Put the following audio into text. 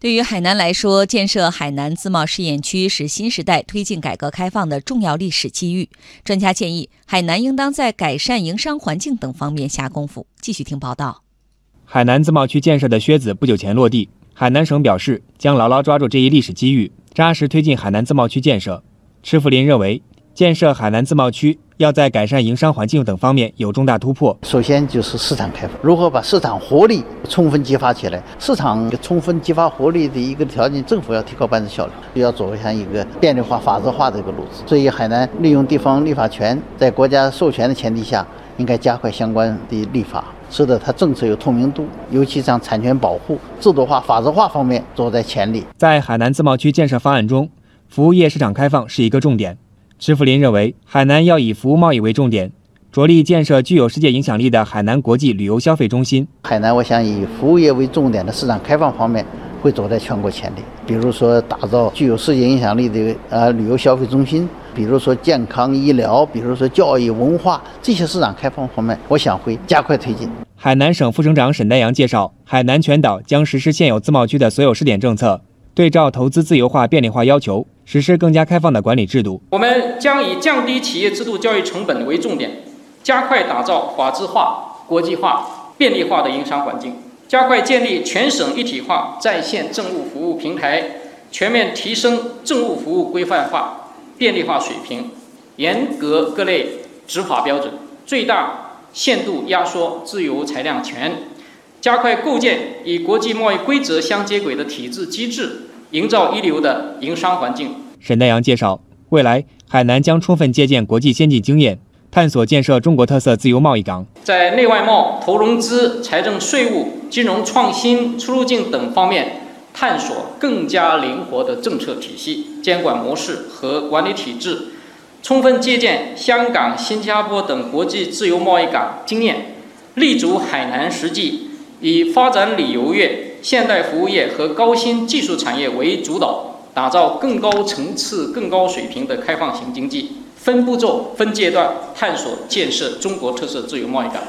对于海南来说，建设海南自贸试验区是新时代推进改革开放的重要历史机遇。专家建议，海南应当在改善营商环境等方面下功夫。继续听报道。海南自贸区建设的靴子不久前落地，海南省表示将牢牢抓住这一历史机遇，扎实推进海南自贸区建设。池福林认为。建设海南自贸区，要在改善营商环境等方面有重大突破。首先就是市场开放，如何把市场活力充分激发起来？市场充分激发活力的一个条件，政府要提高办事效率，要走向一个便利化、法治化的一个路子。所以，海南利用地方立法权，在国家授权的前提下，应该加快相关的立法，使得它政策有透明度，尤其像产权保护、制度化、法治化方面走在前列。在海南自贸区建设方案中，服务业市场开放是一个重点。池福林认为，海南要以服务贸易为重点，着力建设具有世界影响力的海南国际旅游消费中心。海南，我想以服务业为重点的市场开放方面，会走在全国前列。比如说，打造具有世界影响力的呃旅游消费中心；比如说健康医疗；比如说教育文化这些市场开放方面，我想会加快推进。海南省副省长沈丹阳介绍，海南全岛将实施现有自贸区的所有试点政策。对照投资自由化、便利化要求，实施更加开放的管理制度。我们将以降低企业制度交易成本为重点，加快打造法治化、国际化、便利化的营商环境，加快建立全省一体化在线政务服务平台，全面提升政务服务规范化、便利化水平，严格各类执法标准，最大限度压缩自由裁量权。加快构建与国际贸易规则相接轨的体制机制，营造一流的营商环境。沈丹阳介绍，未来海南将充分借鉴国际先进经验，探索建设中国特色自由贸易港，在内外贸、投融资、财政税务、金融创新、出入境等方面探索更加灵活的政策体系、监管模式和管理体制，充分借鉴香港、新加坡等国际自由贸易港经验，立足海南实际。以发展旅游业、现代服务业和高新技术产业为主导，打造更高层次、更高水平的开放型经济，分步骤、分阶段探索建设中国特色自由贸易港。